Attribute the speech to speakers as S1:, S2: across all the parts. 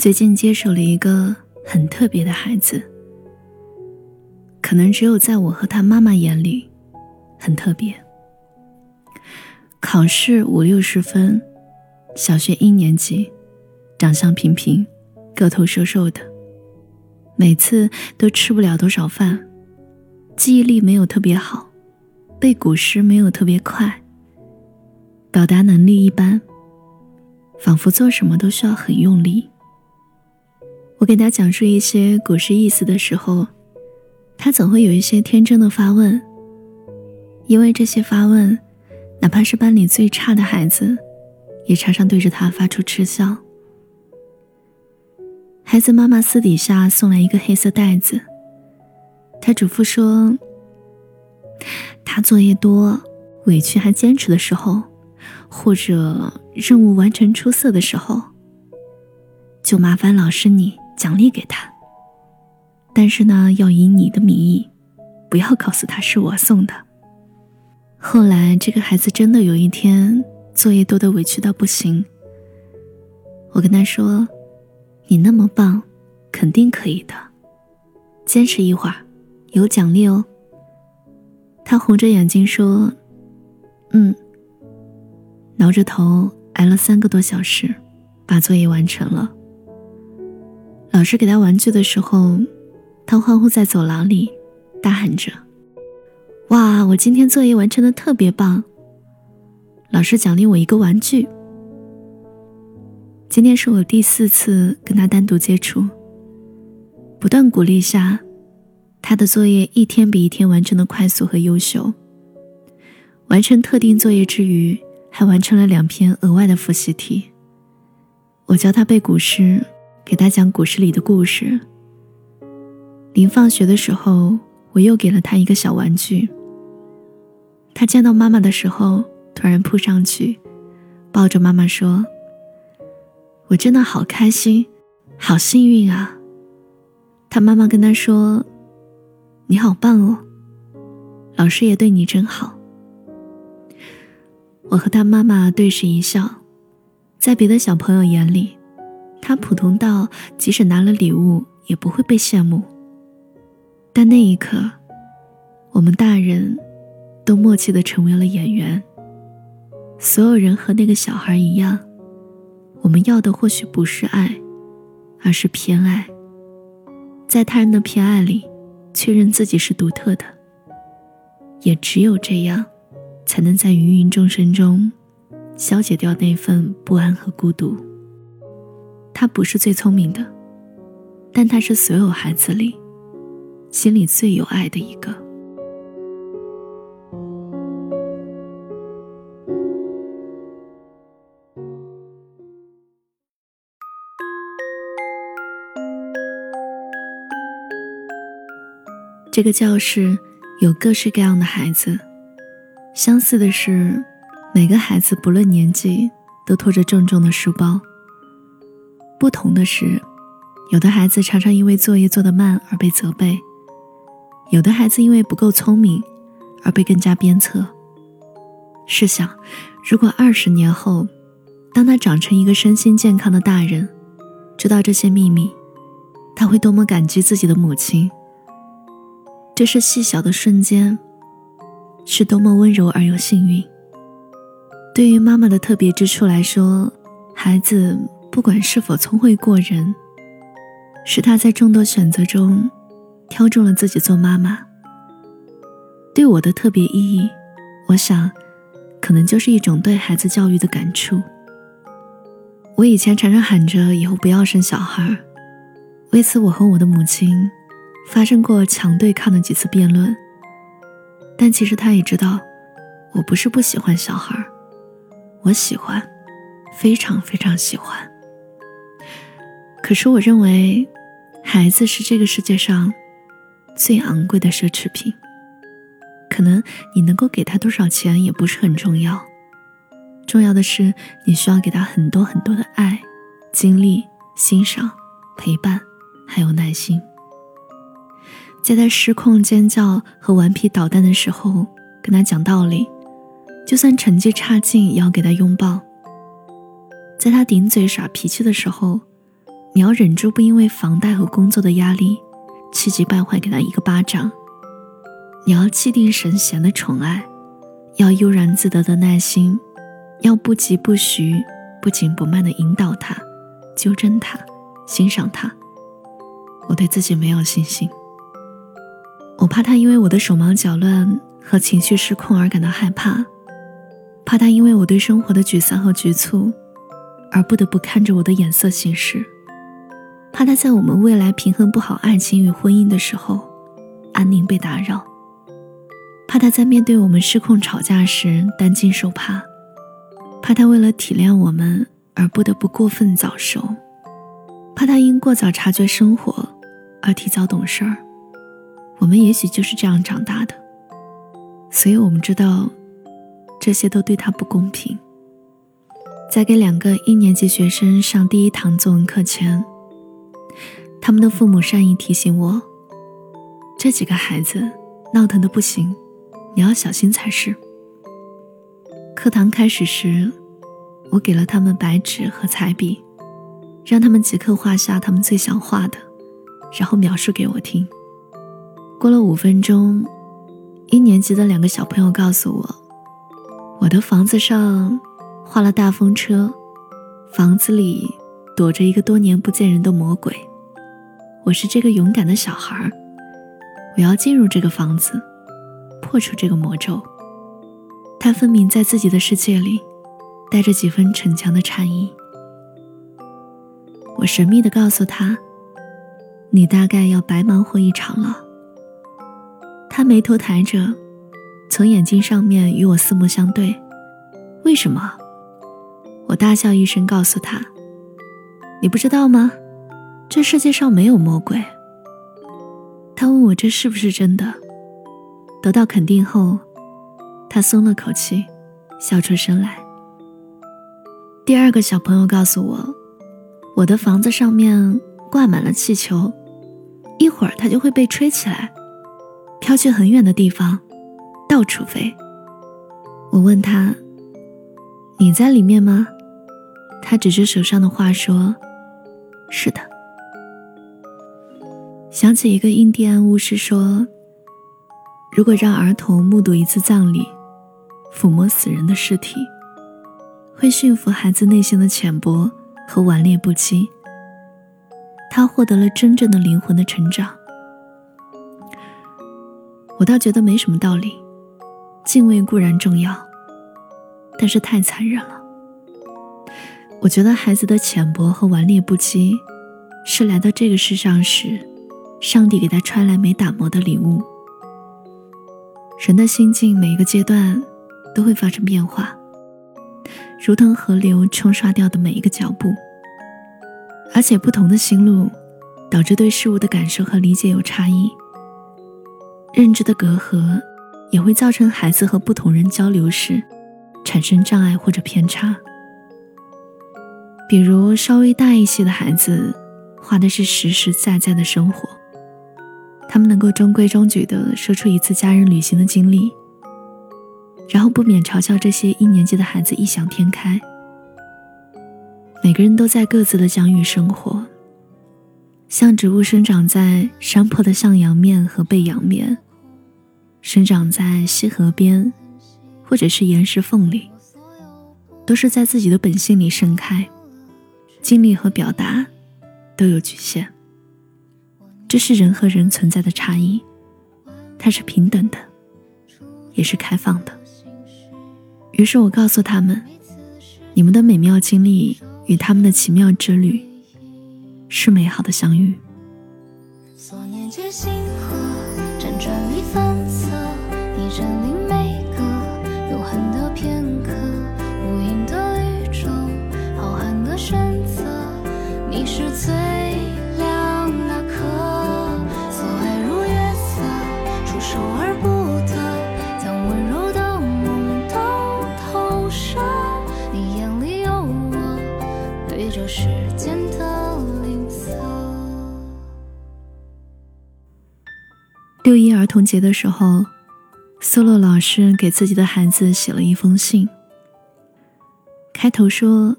S1: 最近接手了一个很特别的孩子，可能只有在我和他妈妈眼里很特别。考试五六十分，小学一年级，长相平平，个头瘦瘦的，每次都吃不了多少饭，记忆力没有特别好，背古诗没有特别快，表达能力一般，仿佛做什么都需要很用力。我给他讲述一些古诗意思的时候，他总会有一些天真的发问，因为这些发问。哪怕是班里最差的孩子，也常常对着他发出嗤笑。孩子妈妈私底下送来一个黑色袋子，他嘱咐说：“他作业多、委屈还坚持的时候，或者任务完成出色的时候，就麻烦老师你奖励给他。但是呢，要以你的名义，不要告诉他是我送的。”后来，这个孩子真的有一天作业多的委屈到不行。我跟他说：“你那么棒，肯定可以的，坚持一会儿，有奖励哦。”他红着眼睛说：“嗯。”挠着头挨了三个多小时，把作业完成了。老师给他玩具的时候，他欢呼在走廊里，大喊着。哇！我今天作业完成的特别棒。老师奖励我一个玩具。今天是我第四次跟他单独接触，不断鼓励下，他的作业一天比一天完成的快速和优秀。完成特定作业之余，还完成了两篇额外的复习题。我教他背古诗，给他讲古诗里的故事。临放学的时候，我又给了他一个小玩具。他见到妈妈的时候，突然扑上去，抱着妈妈说：“我真的好开心，好幸运啊！”他妈妈跟他说：“你好棒哦，老师也对你真好。”我和他妈妈对视一笑，在别的小朋友眼里，他普通到即使拿了礼物也不会被羡慕。但那一刻，我们大人。都默契的成为了演员。所有人和那个小孩一样，我们要的或许不是爱，而是偏爱。在他人的偏爱里，确认自己是独特的。也只有这样，才能在芸芸众生中，消解掉那份不安和孤独。他不是最聪明的，但他是所有孩子里，心里最有爱的一个。这个教室有各式各样的孩子，相似的是，每个孩子不论年纪都拖着重重的书包。不同的是，有的孩子常常因为作业做得慢而被责备，有的孩子因为不够聪明而被更加鞭策。试想，如果二十年后，当他长成一个身心健康的大人，知道这些秘密，他会多么感激自己的母亲。这是细小的瞬间，是多么温柔而又幸运。对于妈妈的特别之处来说，孩子不管是否聪慧过人，是他在众多选择中挑中了自己做妈妈。对我的特别意义，我想，可能就是一种对孩子教育的感触。我以前常常喊着以后不要生小孩，为此我和我的母亲。发生过强对抗的几次辩论，但其实他也知道，我不是不喜欢小孩我喜欢，非常非常喜欢。可是我认为，孩子是这个世界上最昂贵的奢侈品。可能你能够给他多少钱也不是很重要，重要的是你需要给他很多很多的爱、精力、欣赏、陪伴，还有耐心。在他失控尖叫和顽皮捣蛋的时候，跟他讲道理；就算成绩差劲，也要给他拥抱。在他顶嘴耍脾气的时候，你要忍住不因为房贷和工作的压力气急败坏给他一个巴掌。你要气定神闲的宠爱，要悠然自得的耐心，要不急不徐、不紧不慢的引导他、纠正他、欣赏他。我对自己没有信心，我怕他因为我的手忙脚乱和情绪失控而感到害怕，怕他因为我对生活的沮丧和局促而不得不看着我的眼色行事。怕他在我们未来平衡不好爱情与婚姻的时候，安宁被打扰；怕他在面对我们失控吵架时担惊受怕；怕他为了体谅我们而不得不过分早熟；怕他因过早察觉生活而提早懂事儿。我们也许就是这样长大的，所以我们知道，这些都对他不公平。在给两个一年级学生上第一堂作文课前。他们的父母善意提醒我：“这几个孩子闹腾的不行，你要小心才是。”课堂开始时，我给了他们白纸和彩笔，让他们即刻画下他们最想画的，然后描述给我听。过了五分钟，一年级的两个小朋友告诉我：“我的房子上画了大风车，房子里躲着一个多年不见人的魔鬼。”我是这个勇敢的小孩我要进入这个房子，破除这个魔咒。他分明在自己的世界里，带着几分逞强的禅意。我神秘的告诉他：“你大概要白忙活一场了。”他眉头抬着，从眼睛上面与我四目相对。为什么？我大笑一声，告诉他：“你不知道吗？”这世界上没有魔鬼。他问我这是不是真的，得到肯定后，他松了口气，笑出声来。第二个小朋友告诉我，我的房子上面挂满了气球，一会儿它就会被吹起来，飘去很远的地方，到处飞。我问他：“你在里面吗？”他指着手上的画说：“是的。”想起一个印第安巫师说：“如果让儿童目睹一次葬礼，抚摸死人的尸体，会驯服孩子内心的浅薄和顽劣不羁。他获得了真正的灵魂的成长。”我倒觉得没什么道理，敬畏固然重要，但是太残忍了。我觉得孩子的浅薄和顽劣不羁，是来到这个世上时。上帝给他穿来没打磨的礼物。人的心境每一个阶段都会发生变化，如同河流冲刷掉的每一个脚步。而且不同的心路，导致对事物的感受和理解有差异。认知的隔阂，也会造成孩子和不同人交流时产生障碍或者偏差。比如稍微大一些的孩子，画的是实实在在的生活。他们能够中规中矩地说出一次家人旅行的经历，然后不免嘲笑这些一年级的孩子异想天开。每个人都在各自的疆域生活，像植物生长在山坡的向阳面和背阳面，生长在溪河边，或者是岩石缝里，都是在自己的本性里盛开，经历和表达都有局限。这是人和人存在的差异，它是平等的，也是开放的。于是我告诉他们：你们的美妙经历与他们的奇妙之旅，是美好的相遇。童节的时候，苏洛老师给自己的孩子写了一封信。开头说：“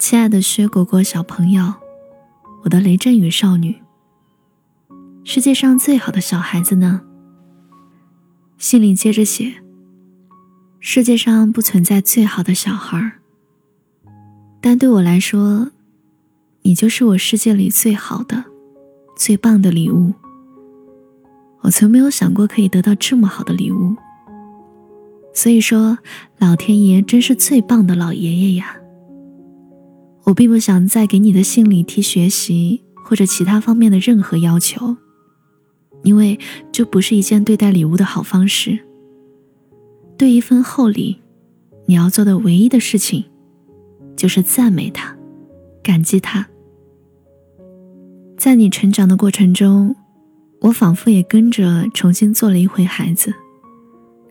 S1: 亲爱的薛果果小朋友，我的雷阵雨少女。世界上最好的小孩子呢？信里接着写：世界上不存在最好的小孩但对我来说，你就是我世界里最好的、最棒的礼物。我从没有想过可以得到这么好的礼物。所以说，老天爷真是最棒的老爷爷呀！我并不想在给你的信里提学习或者其他方面的任何要求，因为这不是一件对待礼物的好方式。对一份厚礼，你要做的唯一的事情，就是赞美他，感激他。在你成长的过程中，我仿佛也跟着重新做了一回孩子。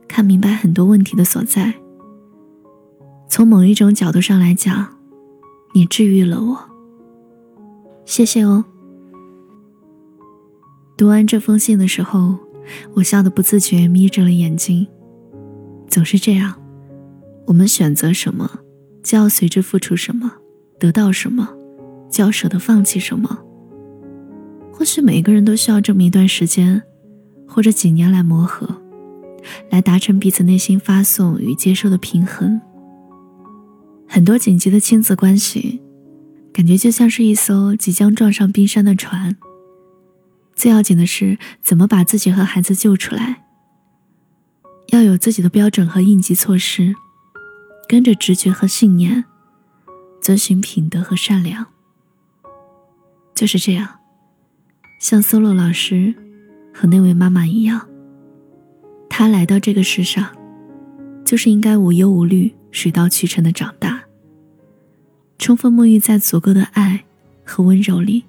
S1: 看明白很多问题的所在。从某一种角度上来讲，你治愈了我。谢谢哦。读完这封信的时候，我笑得不自觉眯着了眼睛。总是这样，我们选择什么，就要随之付出什么，得到什么，就要舍得放弃什么。或许每个人都需要这么一段时间，或者几年来磨合。来达成彼此内心发送与接受的平衡。很多紧急的亲子关系，感觉就像是一艘即将撞上冰山的船。最要紧的是怎么把自己和孩子救出来。要有自己的标准和应急措施，跟着直觉和信念，遵循品德和善良。就是这样，像 solo 老师和那位妈妈一样。他来到这个世上，就是应该无忧无虑、水到渠成的长大，充分沐浴在足够的爱和温柔里，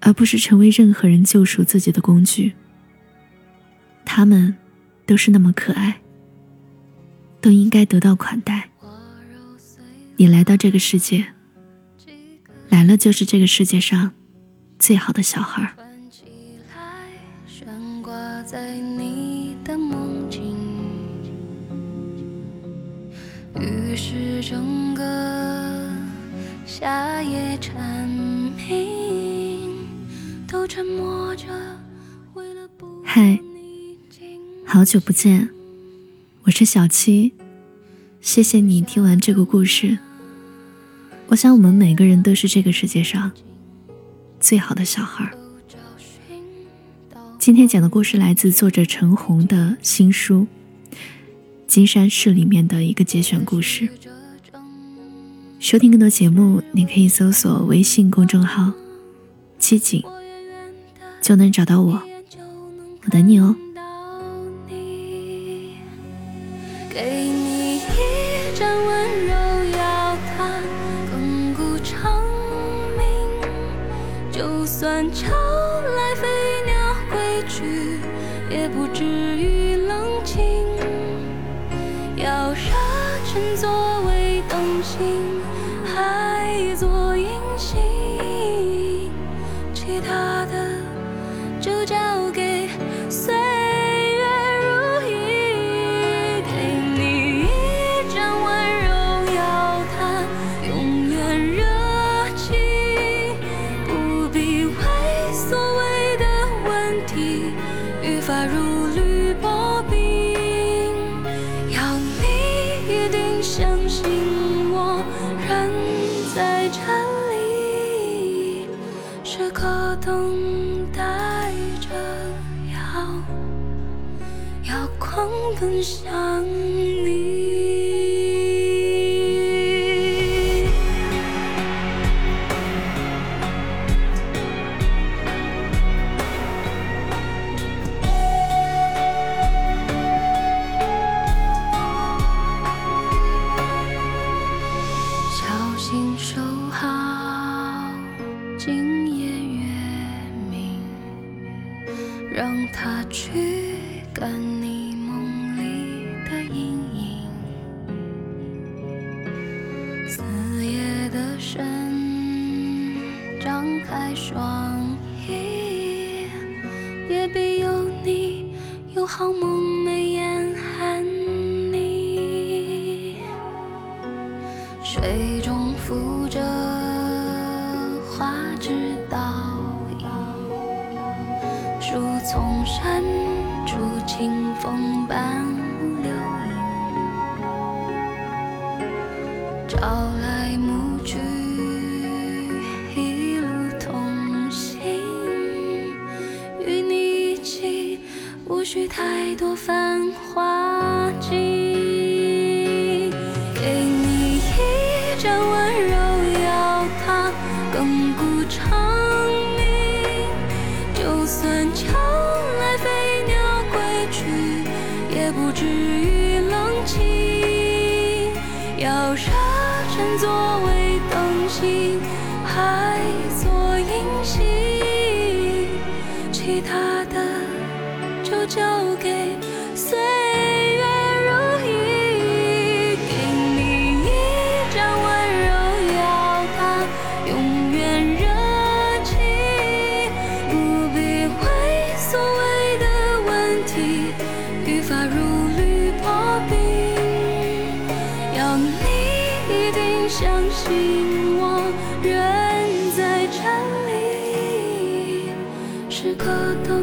S1: 而不是成为任何人救赎自己的工具。他们都是那么可爱，都应该得到款待。你来到这个世界，来了就是这个世界上最好的小孩。
S2: 的梦境，于是整个夏夜蝉鸣都沉默着。
S1: 嗨，好久不见，我是小七，谢谢你听完这个故事。我想我们每个人都是这个世界上最好的小孩。今天讲的故事来自作者陈红的新书《金山市》里面的一个节选故事。收听更多节目，你可以搜索微信公众号“七景”，就能找到我。我等你哦。
S2: 的就交给奔向你，小心收好今夜月明，让它去赶。好梦寐眼含你，水中浮着花枝倒影，树丛深处清风伴流影，照。花季。给你一盏温柔药汤，亘古长明。就算秋来飞鸟归去，也不至于冷清。要热忱作为灯芯，还做隐形。其他的就交给。一定相信我，人在这里，时刻都。